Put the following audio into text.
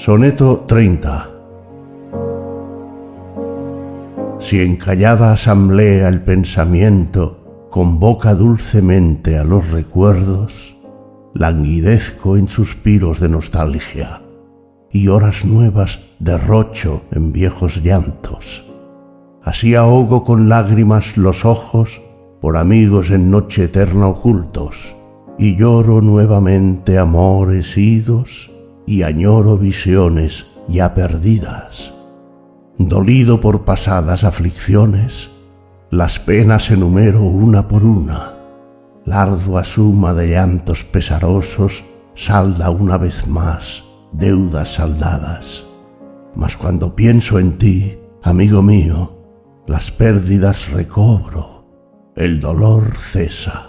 Soneto 30 Si en callada asamblea el pensamiento convoca dulcemente a los recuerdos, languidezco en suspiros de nostalgia y horas nuevas derrocho en viejos llantos. Así ahogo con lágrimas los ojos por amigos en noche eterna ocultos, y lloro nuevamente amores idos y añoro visiones ya perdidas. Dolido por pasadas aflicciones, las penas enumero una por una. La ardua suma de llantos pesarosos salda una vez más deudas saldadas. Mas cuando pienso en ti, amigo mío, las pérdidas recobro, el dolor cesa.